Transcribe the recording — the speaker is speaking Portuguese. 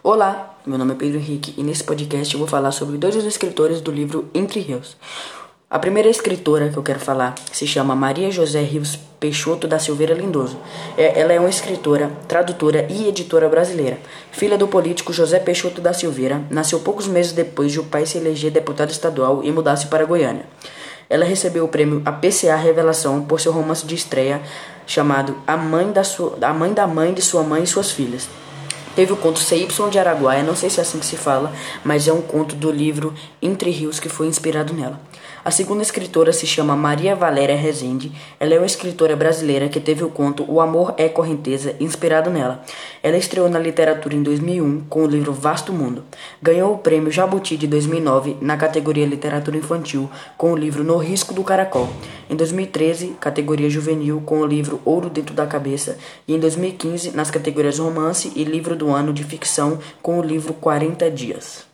Olá, meu nome é Pedro Henrique e nesse podcast eu vou falar sobre dois dos escritores do livro Entre Rios. A primeira escritora que eu quero falar se chama Maria José Rios Peixoto da Silveira Lindoso. É, ela é uma escritora, tradutora e editora brasileira. Filha do político José Peixoto da Silveira, nasceu poucos meses depois de o pai se eleger deputado estadual e mudar-se para Goiânia. Ela recebeu o prêmio APCA Revelação por seu romance de estreia chamado A Mãe da, sua, a mãe, da mãe de Sua Mãe e Suas Filhas. Teve o conto CY de Araguaia, não sei se é assim que se fala, mas é um conto do livro Entre Rios que foi inspirado nela. A segunda escritora se chama Maria Valéria Rezende. Ela é uma escritora brasileira que teve o conto O Amor é Correnteza, inspirado nela. Ela estreou na literatura em 2001 com o livro Vasto Mundo. Ganhou o prêmio Jabuti de 2009 na categoria Literatura Infantil com o livro No Risco do Caracol. Em 2013, categoria Juvenil com o livro Ouro Dentro da Cabeça. E em 2015, nas categorias Romance e Livro do Ano de Ficção com o livro 40 Dias.